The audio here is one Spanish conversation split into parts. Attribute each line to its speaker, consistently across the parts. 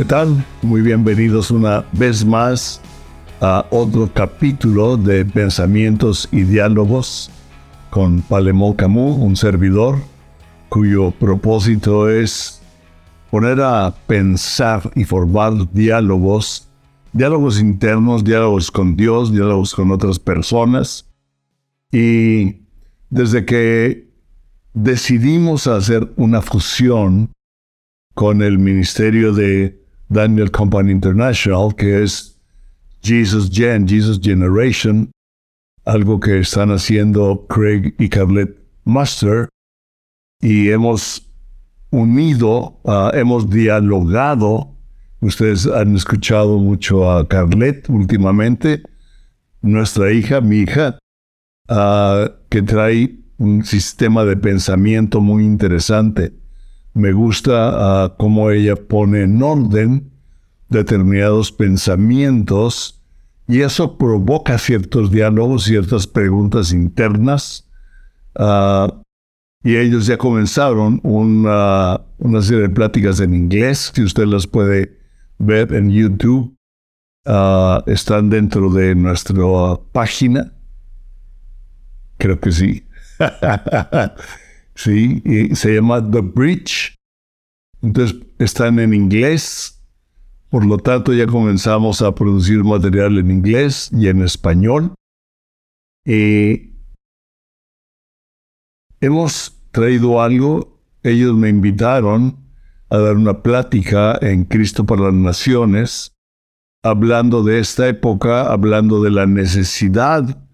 Speaker 1: ¿Qué tal? Muy bienvenidos una vez más a otro capítulo de Pensamientos y Diálogos con Palemón Camus, un servidor cuyo propósito es poner a pensar y formar diálogos, diálogos internos, diálogos con Dios, diálogos con otras personas. Y desde que decidimos hacer una fusión con el ministerio de Daniel Company International, que es Jesus Gen, Jesus Generation, algo que están haciendo Craig y Carlet Master, y hemos unido, ah, hemos dialogado. Ustedes han escuchado mucho a Carlet últimamente, nuestra hija, mi hija, ah, que trae un sistema de pensamiento muy interesante me gusta uh, cómo ella pone en orden determinados pensamientos y eso provoca ciertos diálogos, ciertas preguntas internas. Uh, y ellos ya comenzaron una, una, serie de pláticas en inglés, que usted las puede ver en YouTube. Están dentro de nuestra página. Creo que sí. ¿sí? Se llama The Bridge. Entonces están en inglés. Por lo tanto, ya comenzamos a producir material en inglés y en español. Y hemos traído algo. Ellos me invitaron a dar una plática en Cristo para las Naciones, hablando de esta época, hablando de la necesidad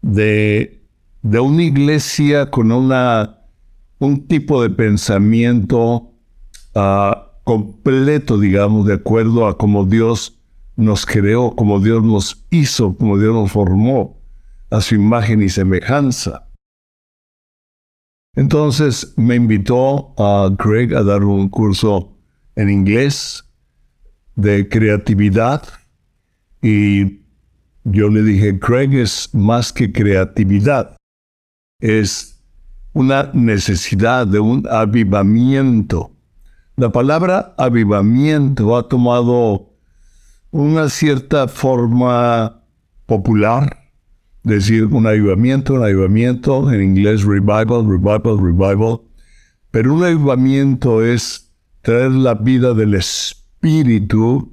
Speaker 1: de, de una iglesia con una un tipo de pensamiento ah, completo, digamos, de acuerdo a cómo Dios nos creó, como Dios nos hizo, como Dios nos formó, a su imagen y semejanza. Entonces me invitó a Greg a dar un curso en inglés de creatividad y yo le dije, Craig es más que creatividad, es una necesidad de un avivamiento. La palabra avivamiento ha tomado una cierta forma popular, decir un avivamiento, un avivamiento, en inglés revival, revival, revival, pero un avivamiento es traer la vida del Espíritu,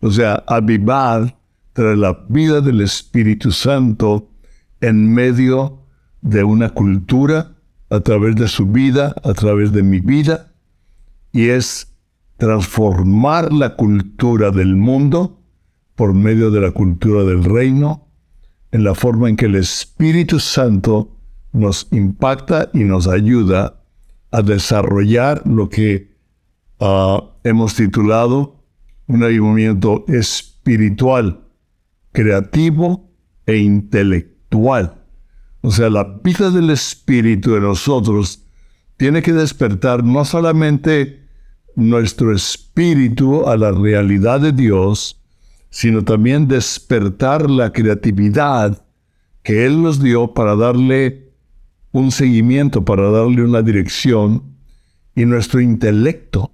Speaker 1: o sea, avivar, traer la vida del Espíritu Santo en medio de una cultura, a través de su vida, a través de mi vida, y es transformar la cultura del mundo por medio de la cultura del reino, en la forma en que el Espíritu Santo nos impacta y nos ayuda a desarrollar lo que ah, hemos titulado un avivamiento espiritual, creativo e intelectual. O sea, la vida del Espíritu de nosotros tiene que despertar no solamente nuestro espíritu a la realidad de Dios, sino también despertar la creatividad que Él nos dio para darle un seguimiento, para darle una dirección, y nuestro intelecto.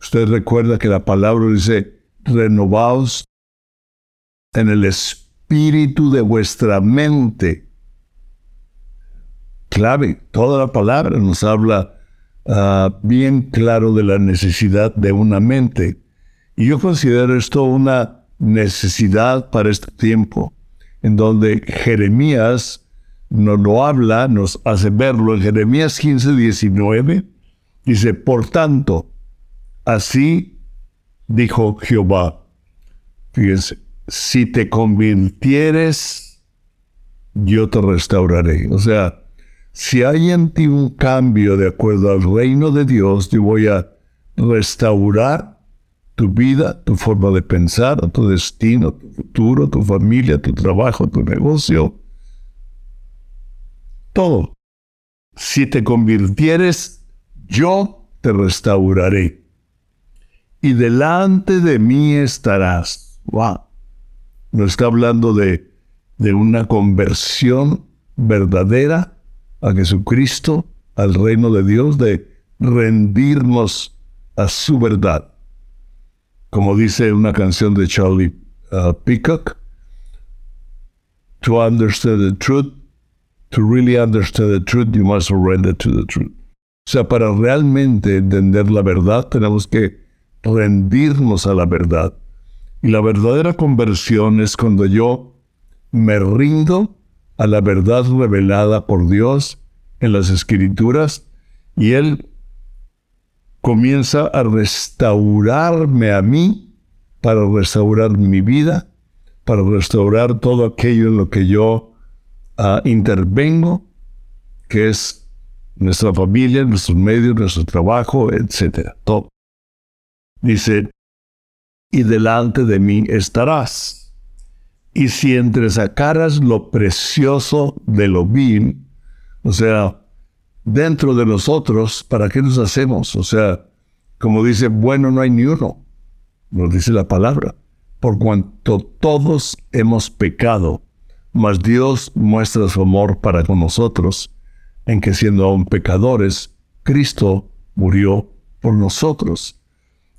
Speaker 1: Usted recuerda que la palabra dice, renovaos en el espíritu de vuestra mente clave. Toda la palabra nos habla ah, bien claro de la necesidad de una mente. Y yo considero esto una necesidad para este tiempo, en donde Jeremías nos lo habla, nos hace verlo. En Jeremías 15, 19 dice, por tanto, así dijo Jehová. Fíjense, si te convirtieres, yo te restauraré. O sea, si hay en ti un cambio de acuerdo al reino de Dios, yo voy a restaurar tu vida, tu forma de pensar, tu destino, tu futuro, tu familia, tu trabajo, tu negocio. Todo. Si te convirtieres, yo te restauraré. Y delante de mí estarás. Wow. No está hablando de, de una conversión verdadera a Jesucristo, al reino de Dios, de rendirnos a su verdad. como dice una canción de Charlie uh, Peacock, to understand the truth, to really understand the truth, you must surrender to the truth. O sea, para realmente entender la verdad, tenemos que rendirnos a la verdad. Y la verdadera conversión es cuando yo me rindo a la verdad revelada por Dios en las escrituras y Él comienza a restaurarme a mí para restaurar mi vida, para restaurar todo aquello en lo que yo uh, intervengo, que es nuestra familia, nuestros medios, nuestro trabajo, etc. Todo. Dice, y delante de mí estarás. Y si entresacaras lo precioso de lo vil, o sea, dentro de nosotros, ¿para qué nos hacemos? O sea, como dice, bueno no hay ni uno, nos dice la palabra, por cuanto todos hemos pecado, mas Dios muestra su amor para con nosotros, en que siendo aún pecadores, Cristo murió por nosotros.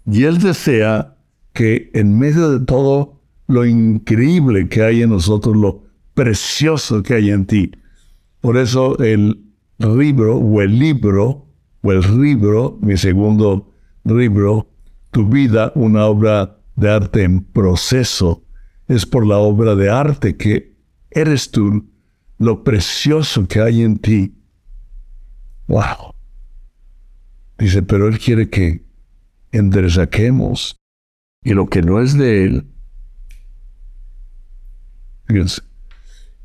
Speaker 1: Y Él desea que en medio de todo lo increíble que hay en nosotros, lo precioso que hay en ti, por eso el libro o el libro o el libro, mi segundo libro, Tu vida, una obra de arte en proceso, es por la obra de arte que eres tú, lo precioso que hay en ti. Wow. Dice, pero Él quiere que enderezaquemos y lo que no es de Él. Fíjense,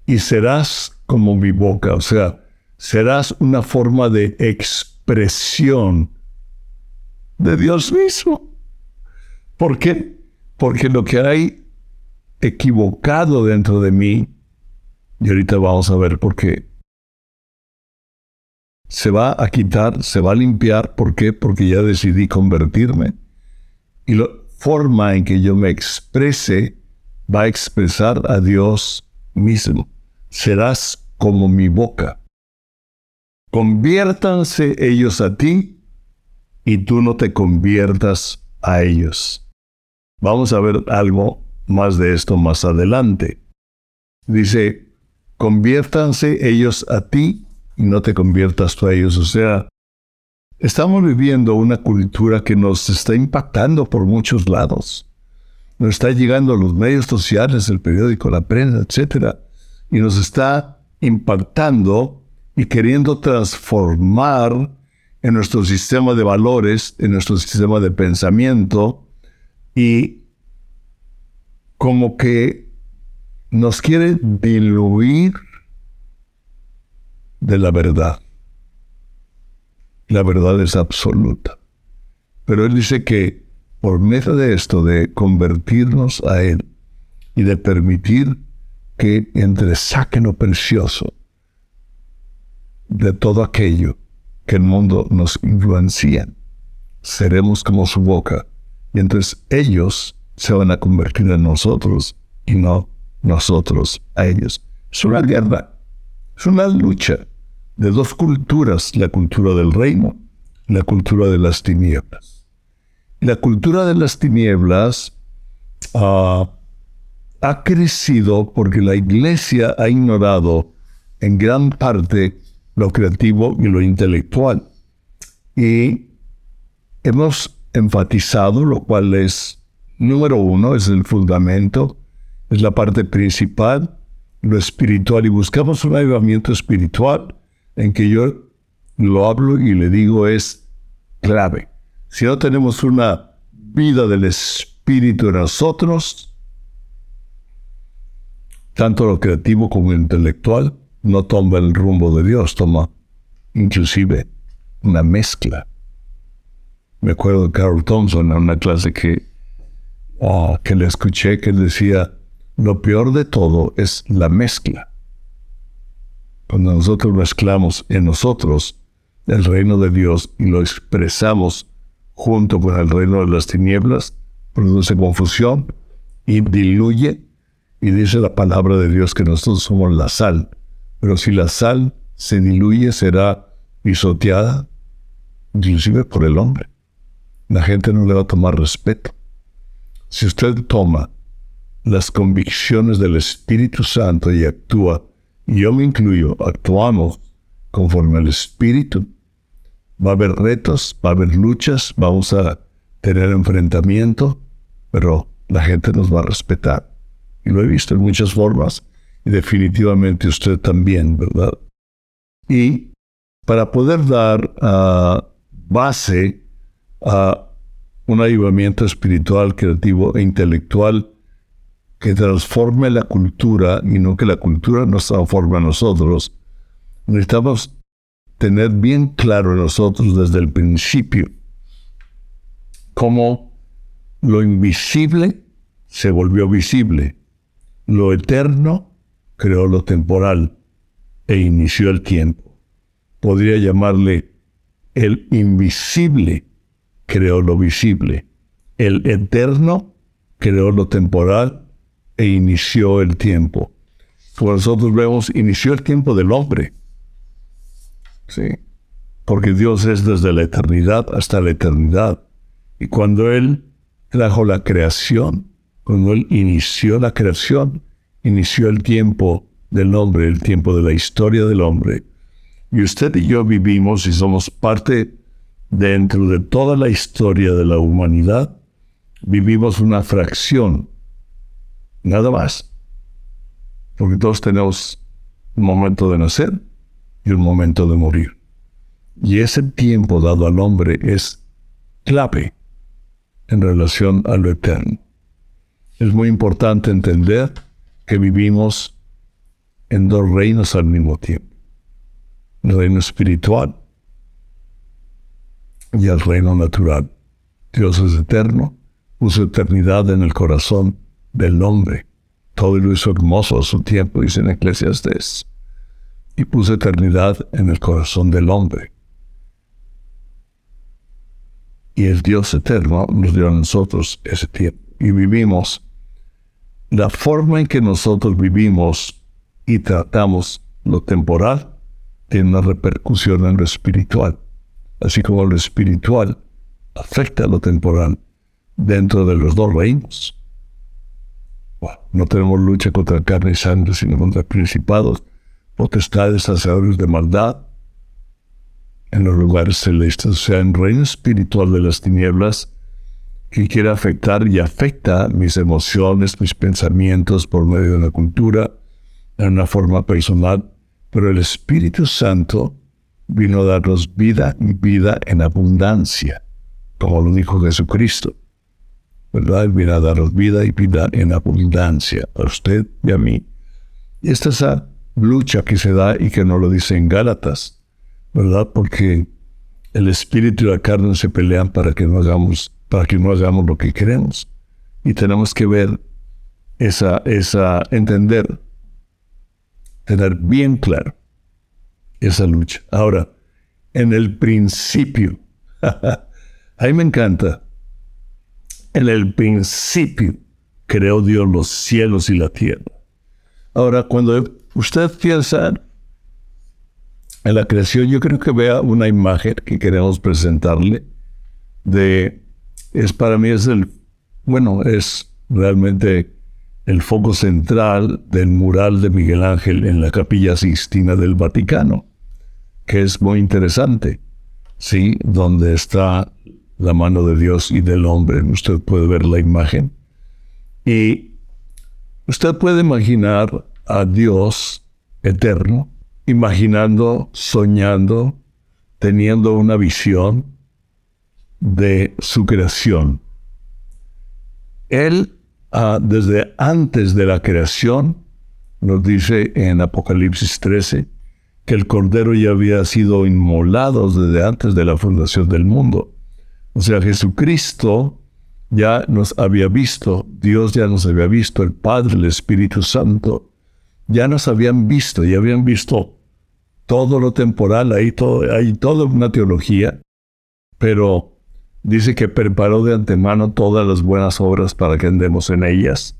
Speaker 1: y serás como mi boca, o sea, serás una forma de expresión de Dios mismo. ¿Por qué? Porque lo que hay equivocado dentro de mí, y ahorita vamos a ver por qué, se va a quitar, se va a limpiar. ¿Por qué? Porque ya decidí convertirme. Y la forma en que yo me exprese va a expresar a Dios mismo serás como mi boca. Conviértanse ellos a ti y tú no te conviertas a ellos. Vamos a ver algo más de esto más adelante. Dice, conviértanse ellos a ti y no te conviertas tú a ellos. O sea, estamos viviendo una cultura que nos está impactando por muchos lados. Nos está llegando a los medios sociales, el periódico, la prensa, etcétera y nos está impactando y queriendo transformar en nuestro sistema de valores, en nuestro sistema de pensamiento y como que nos quiere diluir de la verdad. La verdad es absoluta. Pero Él dice que por medio de esto, de convertirnos a Él y de permitir que entresaque lo precioso de todo aquello que el mundo nos influencia. Seremos como su boca. Y entonces ellos se van a convertir en nosotros y no nosotros a ellos. Es una guerra, es una lucha de dos culturas, la cultura del reino la cultura de las tinieblas. La cultura de las tinieblas uh, ha crecido porque la iglesia ha ignorado en gran parte lo creativo y lo intelectual. Y hemos enfatizado, lo cual es número uno, es el fundamento, es la parte principal, lo espiritual, y buscamos un avivamiento espiritual en que yo lo hablo y le digo es clave. Si no tenemos una vida del espíritu en nosotros, tanto lo creativo como lo intelectual, no toma el rumbo de Dios, toma inclusive una mezcla. Me acuerdo de Carl Thompson en una clase que, ah, que le escuché que decía, lo peor de todo es la mezcla. Cuando nosotros mezclamos en nosotros el reino de Dios y lo expresamos junto con el reino de las tinieblas, produce confusión y diluye y dice la palabra de Dios que nosotros somos la sal. Pero si la sal se diluye, será pisoteada, inclusive por el hombre. La gente no le va a tomar respeto. Si usted toma las convicciones del Espíritu Santo y actúa, yo me incluyo, actuamos conforme al Espíritu, va a haber retos, va a haber luchas, vamos a tener enfrentamiento, pero la gente nos va a respetar. Y lo he visto en muchas formas, y definitivamente usted también, ¿verdad? Y para poder dar uh, base a un ayudamiento espiritual, creativo e intelectual que transforme la cultura y no que la cultura nos transforme a nosotros, necesitamos tener bien claro en nosotros desde el principio cómo lo invisible se volvió visible, lo eterno creó lo temporal e inició el tiempo. Podría llamarle el invisible creó lo visible, el eterno creó lo temporal e inició el tiempo. Como nosotros vemos, inició el tiempo del hombre. Sí. Porque Dios es desde la eternidad hasta la eternidad. Y cuando Él trajo la creación, cuando Él inició la creación, inició el tiempo del hombre, el tiempo de la historia del hombre. Y usted y yo vivimos y somos parte dentro de toda la historia de la humanidad, vivimos una fracción Nada más. Porque todos tenemos un momento de nacer y momento de morir. Y ese tiempo dado al hombre es clave en relación a lo eterno. Es muy importante entender que vivimos en dos reinos al mismo tiempo. El reino espiritual y el reino natural. Dios es eterno, puso eternidad en el corazón del hombre. Todo lo hizo hermoso a su tiempo, dice en Eclesiastes. Y puso eternidad en el corazón del hombre. Y el Dios eterno nos dio a nosotros ese tiempo. Y vivimos. La forma en que nosotros vivimos y tratamos lo temporal tiene una repercusión en lo espiritual. Así como lo espiritual afecta a lo temporal dentro de los dos reinos no tenemos lucha contra carne y sangre, sino contra principados, potestades, hacedores de maldad en los lugares celestes, o sea, en reino espiritual de las tinieblas, que quiere afectar y afecta mis emociones, mis pensamientos por medio de la cultura, en una forma personal, pero el Espíritu Santo vino a darnos vida y vida en abundancia, como lo dijo Jesucristo. ¿verdad? Viene a daros vida y vida en abundancia a usted y a mí. Y esta es esa lucha que se da y que no lo dice en Gálatas, ¿verdad? Porque el espíritu y la carne se pelean para que no hagamos, para que no hagamos lo que queremos. Y tenemos que ver esa, esa, entender, tener bien claro esa lucha. Ahora, en el principio, a mí me encanta en el principio creó Dios los cielos y la tierra. Ahora, cuando usted piensa en la creación, yo creo que vea una imagen que queremos presentarle de, es para mí es el, bueno, es realmente el foco central del mural de Miguel Ángel en la capilla Sistina del Vaticano, que es muy interesante, ¿sí? Donde está la mano de Dios y del hombre. Usted puede ver la imagen. Y usted puede imaginar a Dios eterno, imaginando, soñando, teniendo una visión de su creación. Él, ah, desde antes de la creación, nos dice en Apocalipsis 13, que el Cordero ya había sido inmolado desde antes de la fundación del mundo. O sea, Jesucristo ya nos había visto, Dios ya nos había visto, el Padre, el Espíritu Santo, ya nos habían visto, y habían visto todo lo temporal, ahí hay toda una teología, pero dice que preparó de antemano todas las buenas obras para que andemos en ellas.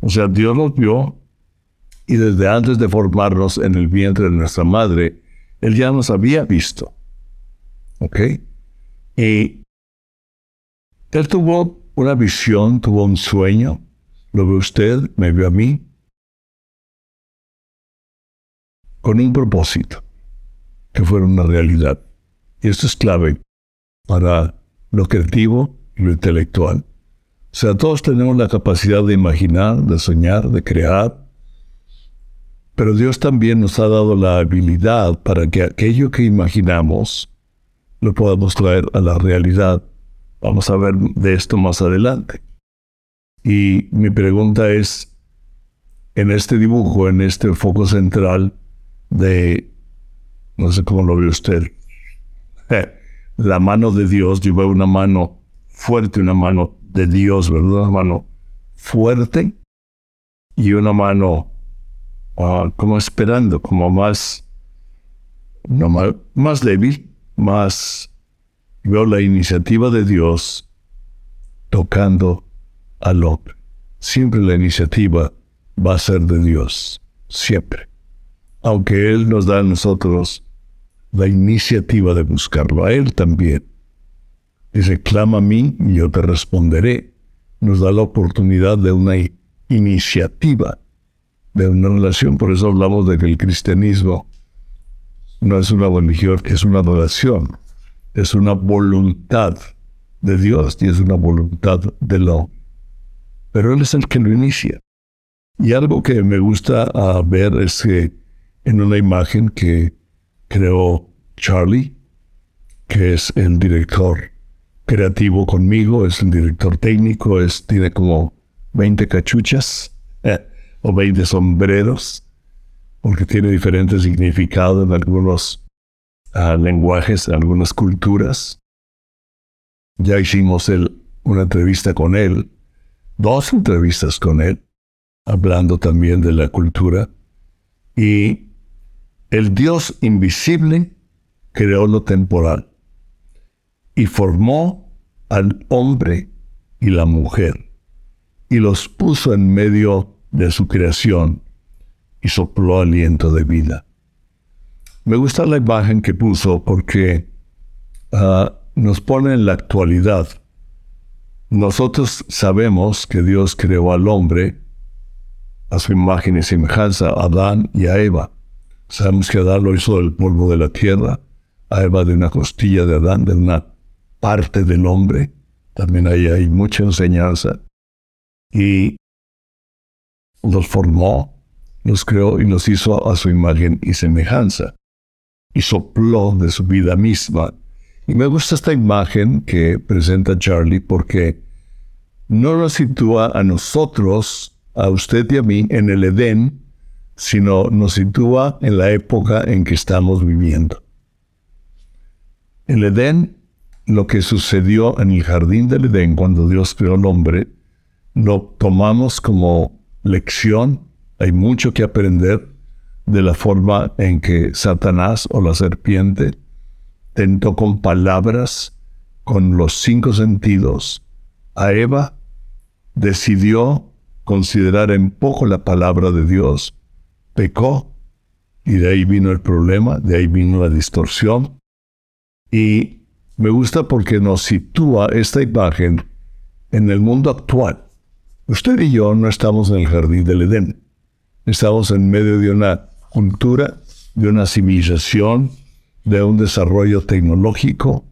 Speaker 1: O sea, Dios nos vio y desde antes de formarnos en el vientre de nuestra madre, Él ya nos había visto. ¿Ok? Y él tuvo una visión, tuvo un sueño, lo ve usted, me vio a mí, con un propósito, que fuera una realidad. Y esto es clave para lo creativo y lo intelectual. O sea, todos tenemos la capacidad de imaginar, de soñar, de crear, pero Dios también nos ha dado la habilidad para que aquello que imaginamos lo podamos traer a la realidad. Vamos a ver de esto más adelante. Y mi pregunta es, en este dibujo, en este foco central de, no sé cómo lo ve usted, la mano de Dios, yo veo una mano fuerte, una mano de Dios, ¿verdad? Una mano fuerte y una mano ah, como esperando, como más, no, más, más débil, más veo la iniciativa de Dios tocando al hombre. Siempre la iniciativa va a ser de Dios, siempre. Aunque Él nos da a nosotros la iniciativa de buscarlo, a Él también. Dice, clama a mí y yo te responderé. Nos da la oportunidad de una iniciativa, de una relación. Por eso hablamos de que el cristianismo no es una religión, es una adoración, es una voluntad de Dios y es una voluntad de lo. Pero Él es el que lo inicia. Y algo que me gusta ah, ver es que en una imagen que creó Charlie, que es el director creativo conmigo, es el director técnico, es, tiene como 20 cachuchas o 20 sombreros porque tiene diferentes significados en algunos ah, lenguajes, en algunas culturas. Ya hicimos una entrevista con él, dos entrevistas con él, hablando también de la cultura. Y el Dios invisible creó lo temporal y formó al hombre y la mujer y los puso en medio de su creación y sopló aliento de vida. Me gusta la imagen que puso porque ah, nos pone en la actualidad. Nosotros sabemos que Dios creó al hombre a su imagen y semejanza, a Adán y a Eva. Sabemos que Adán lo hizo del polvo de la tierra, a Eva de una costilla de Adán, de una parte del hombre. También ahí hay mucha enseñanza. Y los formó nos creó y nos hizo a su imagen y semejanza, y sopló de su vida misma. Y me gusta esta imagen que presenta Charlie porque no nos sitúa a nosotros, a usted y a mí, en el Edén, sino nos sitúa en la época en que estamos viviendo. En el Edén, lo que sucedió en el jardín del Edén cuando Dios creó al hombre, lo tomamos como lección hay mucho que aprender de la forma en que Satanás o la serpiente tentó con palabras, con los cinco sentidos, a Eva, decidió considerar en poco la palabra de Dios, pecó, y de ahí vino el problema, de ahí vino la distorsión. Y me gusta porque nos sitúa esta imagen en el mundo actual. Usted y yo no estamos en el jardín del Edén. Estamos en medio de una cultura, de una civilización, de un desarrollo tecnológico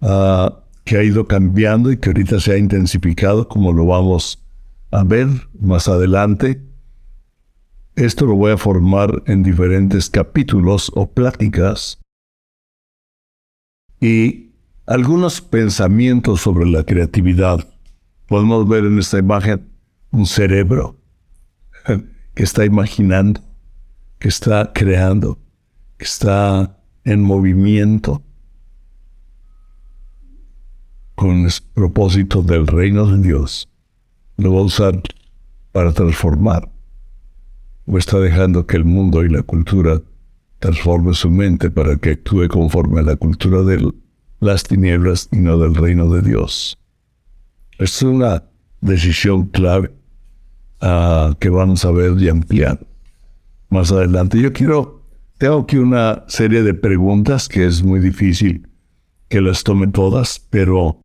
Speaker 1: ah, que ha ido cambiando y que ahorita se ha intensificado, como lo vamos a ver más adelante. Esto lo voy a formar en diferentes capítulos o pláticas y algunos pensamientos sobre la creatividad. Podemos ver en esta imagen un cerebro que está imaginando, que está creando, que está en movimiento con el propósito del reino de Dios. Lo va a usar para transformar. Está dejando que el mundo y la cultura transforme su mente para que actúe conforme a la cultura de las tinieblas y no del reino de Dios. Es una decisión clave que vamos a ver y ampliar más adelante. Yo quiero, tengo aquí una serie de preguntas que es muy difícil que las tome todas, pero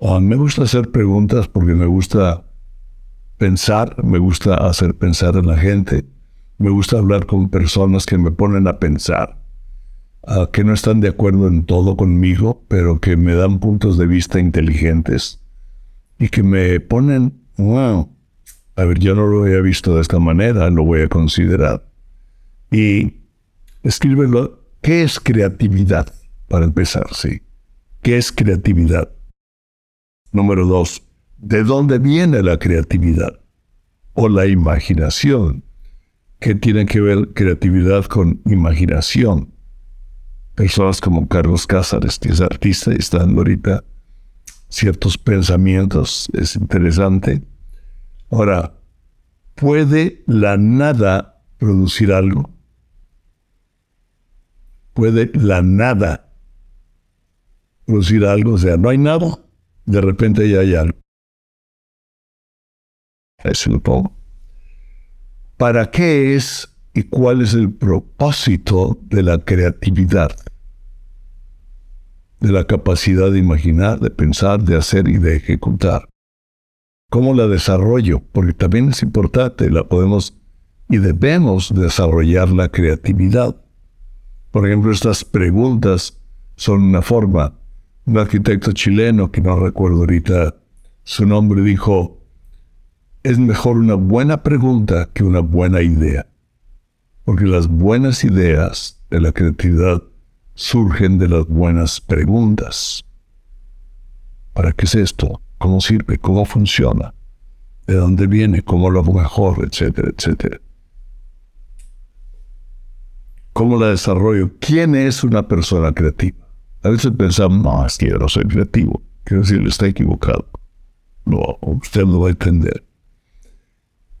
Speaker 1: Ah, me gusta hacer preguntas porque me gusta pensar, me gusta hacer pensar a la gente, me gusta hablar con personas que me ponen a pensar, ah, que no están de acuerdo en todo conmigo, pero que me dan puntos de vista inteligentes y que me ponen, wow, a ver, yo no lo había visto de esta manera, lo voy a considerar. Y escríbelo, ¿qué es creatividad? Para empezar, sí. ¿Qué es creatividad? Número dos, ¿de dónde viene la creatividad? O la imaginación. ¿Qué tiene que ver creatividad con imaginación? Personas como Carlos Cázares, que es artista y está dando ahorita ciertos pensamientos, es interesante. Ahora, ¿puede la nada producir algo? ¿Puede la nada producir algo? O sea, no hay nada, de repente ya hay algo. Pongo. ¿Para qué es y cuál es el propósito de la creatividad? De la capacidad de imaginar, de pensar, de hacer y de ejecutar. ¿Cómo la desarrollo? Porque también es importante, la podemos y debemos desarrollar la creatividad. Por ejemplo, estas preguntas son una forma un arquitecto chileno, que no recuerdo ahorita su nombre, dijo, es mejor una buena pregunta que una buena idea. Porque las buenas ideas de la creatividad surgen de las buenas preguntas. ¿Para qué es esto? ¿Cómo sirve? ¿Cómo funciona? ¿De dónde viene? ¿Cómo lo hago mejor? Etcétera, etcétera. ¿Cómo la desarrollo? ¿Quién es una persona creativa? A veces pensamos, no, es que yo no soy creativo. Quiero decir, está equivocado. No, usted lo va a entender.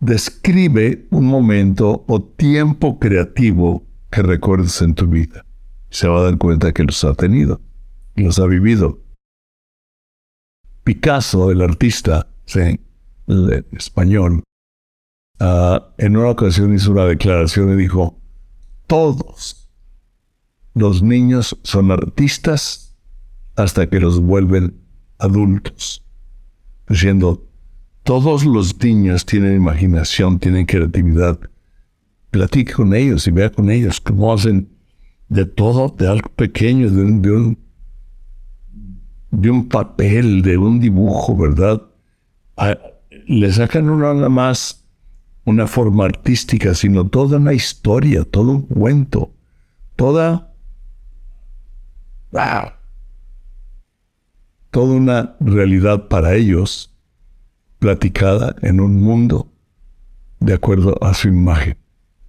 Speaker 1: Describe un momento o tiempo creativo que recuerdes en tu vida. Se va a dar cuenta que los ha tenido, los ha vivido. Picasso, el artista ¿sí? español, ah, en una ocasión hizo una declaración y dijo, todos los niños son artistas hasta que los vuelven adultos. Diciendo, todos los niños tienen imaginación, tienen creatividad. Platique con ellos y vea con ellos cómo hacen de todo, de algo pequeño, de un, papel, de un dibujo, ¿verdad? le sacan una nada más una forma artística, sino toda una historia, todo un cuento, toda ¡Wow! Toda una realidad para ellos, platicada en un mundo de acuerdo a su imagen,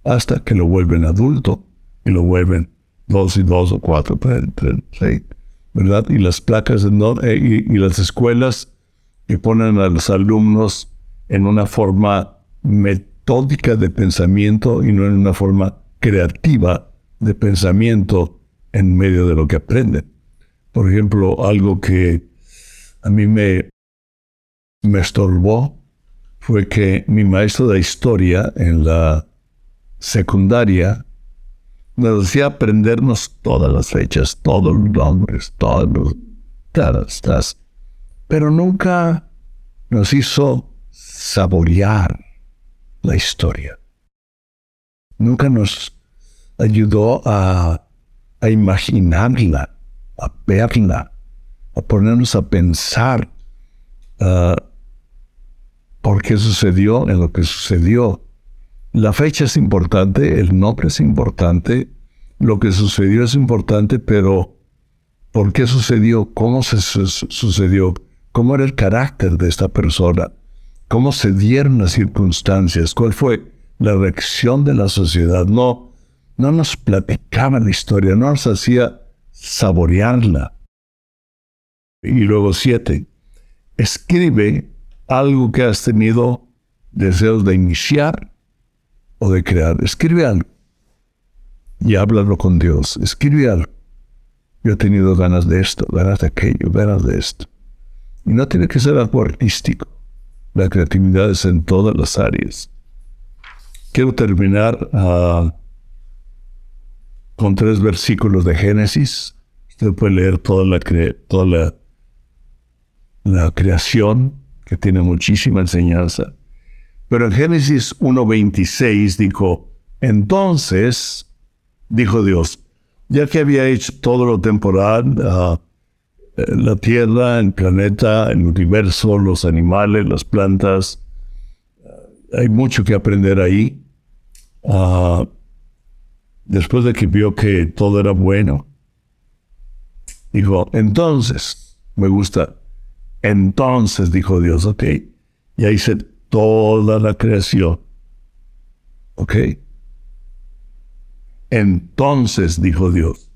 Speaker 1: hasta que lo vuelven adulto y lo vuelven dos y dos o cuatro, seis, ¿verdad? Y las placas eh, y, y las escuelas que ponen a los alumnos en una forma metódica de pensamiento y no en una forma creativa de pensamiento en medio de lo que aprenden. Por ejemplo, algo que a mí me, me estorbó fue que mi maestro de historia en la secundaria nos decía aprendernos todas las fechas, todos los nombres, todos los... Todas, pero nunca nos hizo saborear la historia. Nunca nos ayudó a a imaginarla, a verla, a ponernos a pensar uh, por qué sucedió en lo que sucedió. La fecha es importante, el nombre es importante, lo que sucedió es importante, pero ¿por qué sucedió? ¿Cómo se sucedió? ¿Cómo era el carácter de esta persona? ¿Cómo se dieron las circunstancias? ¿Cuál fue la reacción de la sociedad? No, no nos platicaba la historia, no nos hacía saborearla. Y luego siete, escribe algo que has tenido deseos de iniciar o de crear. Escribe algo y háblalo con Dios. Escribe algo. Yo he tenido ganas de esto, ganas de aquello, ganas de esto. Y no tiene que ser algo artístico. La creatividad es en todas las áreas. Quiero terminar uh, con tres versículos de Génesis. Usted puede leer toda la, toda la creación, que tiene muchísima enseñanza. Pero en Génesis 1.26 dijo, entonces, dijo Dios, ya que había hecho todo lo temporal, ah, eh, la tierra, el planeta, el universo, los animales, las plantas, hay mucho que aprender ahí. Ah, después de que vio que todo era bueno, dijo, entonces, me gusta, entonces dijo Dios, ok, ya hice toda la creación, ok. Entonces, dijo Dios,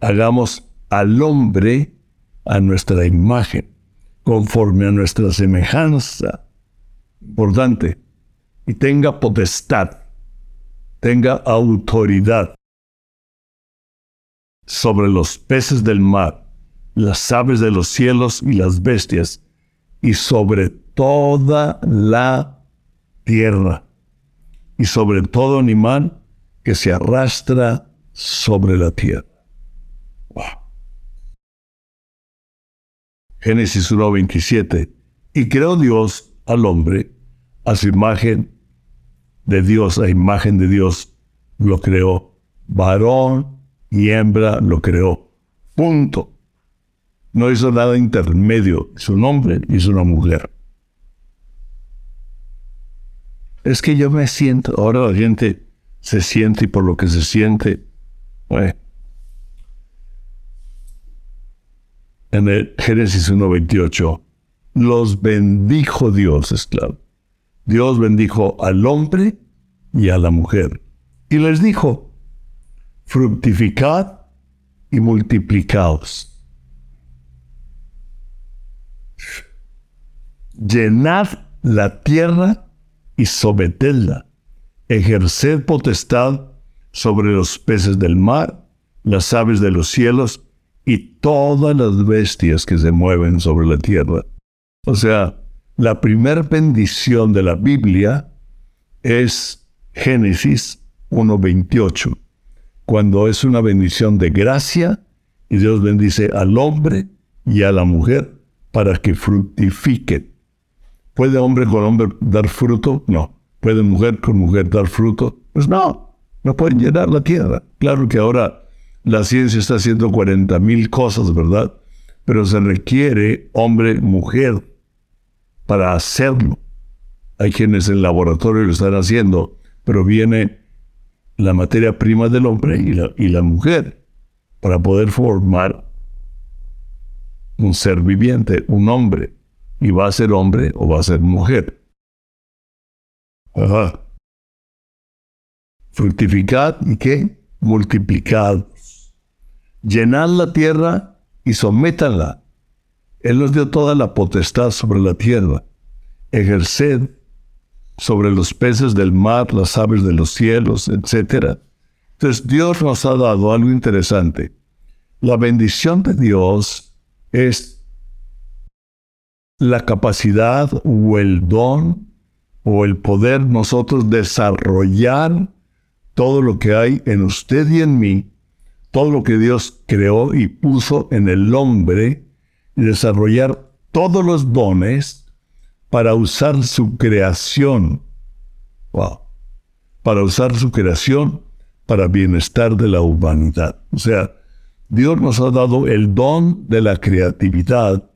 Speaker 1: hagamos al hombre a nuestra imagen, conforme a nuestra semejanza. Importante, y tenga potestad, tenga autoridad sobre los peces del mar, las aves de los cielos y las bestias, y sobre toda la tierra, y sobre todo animal que se arrastra sobre la tierra. Génesis 1.27. Y creó Dios al hombre a su imagen de Dios, a imagen de Dios, lo creó. Varón y hembra lo creó. Punto. No hizo nada intermedio. Hizo un hombre, hizo una mujer. Es que yo me siento, ahora la gente se siente y por lo que se siente. En el Génesis 1.28, los bendijo Dios, esclavo. Dios bendijo al hombre y a la mujer. Y les dijo, fructificad y multiplicaos. Llenad la tierra y sometedla. Ejerced potestad sobre los peces del mar, las aves de los cielos y todas las bestias que se mueven sobre la tierra. O sea, la primera bendición de la Biblia es Génesis 1.28, cuando es una bendición de gracia y Dios bendice al hombre y a la mujer para que fructifiquen. ¿Puede hombre con hombre dar fruto? No. ¿Puede mujer con mujer dar fruto? Pues no. No pueden llenar la tierra. Claro que ahora la ciencia está haciendo 40 mil cosas, ¿verdad? Pero se requiere hombre-mujer para hacerlo. Hay quienes en laboratorio lo están haciendo, pero viene la materia prima del hombre y la mujer para poder formar un ser viviente, un hombre. Y va a ser hombre o va a ser mujer. Ajá. Fructificad y qué? Multiplicad. Llenad la tierra y sométanla él nos dio toda la potestad sobre la tierra. Ejerced sobre los peces del mar, las aves de los cielos, etc. Entonces Dios nos ha dado algo interesante. La bendición de Dios es la capacidad o el don o el poder nosotros desarrollar todo lo que hay en usted y en mí, todo lo que Dios creó y puso en el hombre y desarrollar todos los dones para usar su creación. Wow. Para usar su creación para bienestar de la humanidad. O sea, Dios nos ha dado el don de la creatividad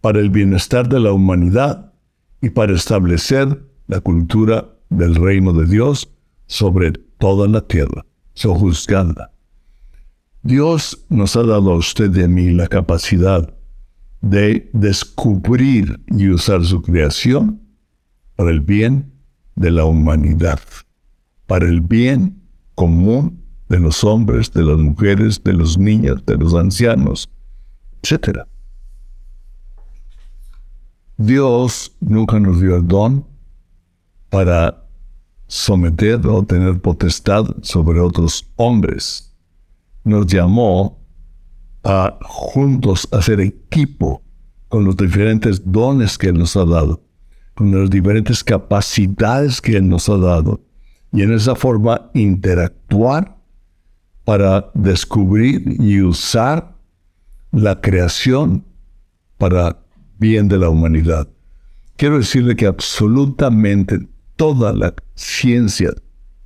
Speaker 1: para el bienestar de la humanidad y para establecer la cultura del reino de Dios sobre toda la tierra, sojuzgada. Dios nos ha dado a usted y a mí la capacidad de descubrir y usar su creación para el bien de la humanidad, para el bien común de los hombres, de las mujeres, de los niños, de los ancianos, etc. Dios nunca nos dio el don para someter o tener potestad sobre otros hombres. Nos llamó a juntos hacer equipo con los diferentes dones que Él nos ha dado, con las diferentes capacidades que Él nos ha dado, y en esa forma interactuar para descubrir y usar la creación para bien de la humanidad. Quiero decirle que absolutamente toda la ciencia,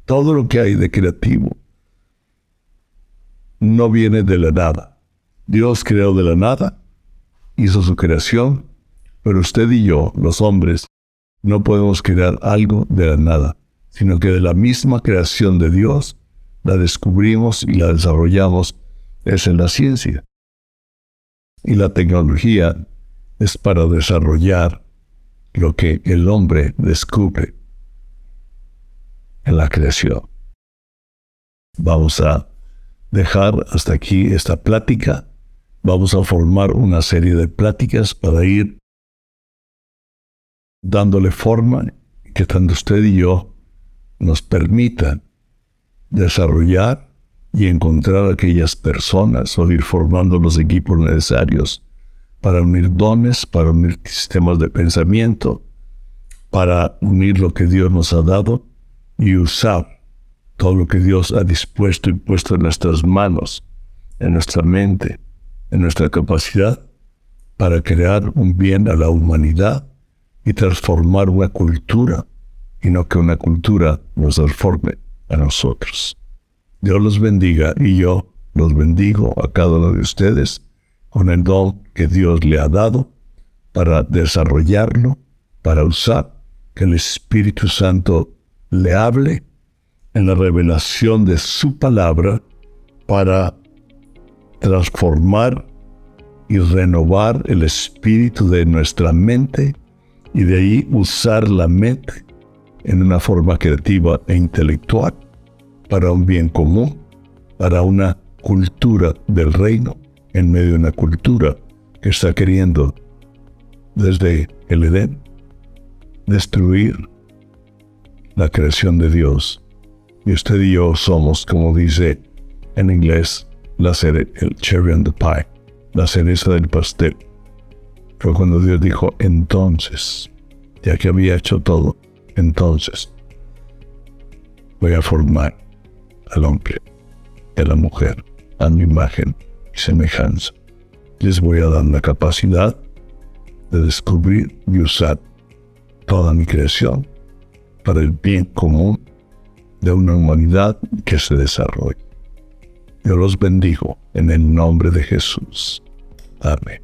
Speaker 1: todo lo que hay de creativo, no viene de la nada. Dios creó de la nada, hizo su creación, pero usted y yo, los hombres, no podemos crear algo de la nada, sino que de la misma creación de Dios la descubrimos y la desarrollamos. Es en la ciencia. Y la tecnología es para desarrollar lo que el hombre descubre en la creación. Vamos a dejar hasta aquí esta plática. Vamos a formar una serie de pláticas para ir dándole forma que tanto usted y yo nos permitan desarrollar y encontrar aquellas personas o ir formando los equipos necesarios para unir dones, para unir sistemas de pensamiento, para unir lo que Dios nos ha dado y usar todo lo que Dios ha dispuesto y puesto en nuestras manos, en nuestra mente, en nuestra capacidad, para crear un bien a la humanidad y transformar una cultura, y no que una cultura nos transforme a nosotros. Dios los bendiga y yo los bendigo a cada uno de ustedes con el don que Dios le ha dado para desarrollarlo, para usar, que el Espíritu Santo le hable en la revelación de su palabra para transformar y renovar el espíritu de nuestra mente y de ahí usar la mente en una forma creativa e intelectual para un bien común, para una cultura del reino en medio de una cultura que está queriendo desde el Edén destruir la creación de Dios y usted y yo somos, como dice en inglés, la cere el cherry on the pie, la cereza del pastel. Fue cuando Dios dijo, entonces, ya que había hecho todo, entonces voy a formar al hombre y a la mujer a mi imagen y semejanza. Les voy a dar la capacidad de descubrir y usar toda mi creación para el bien común de una humanidad que se desarrolle. Yo los bendigo en el nombre de Jesús. Amén.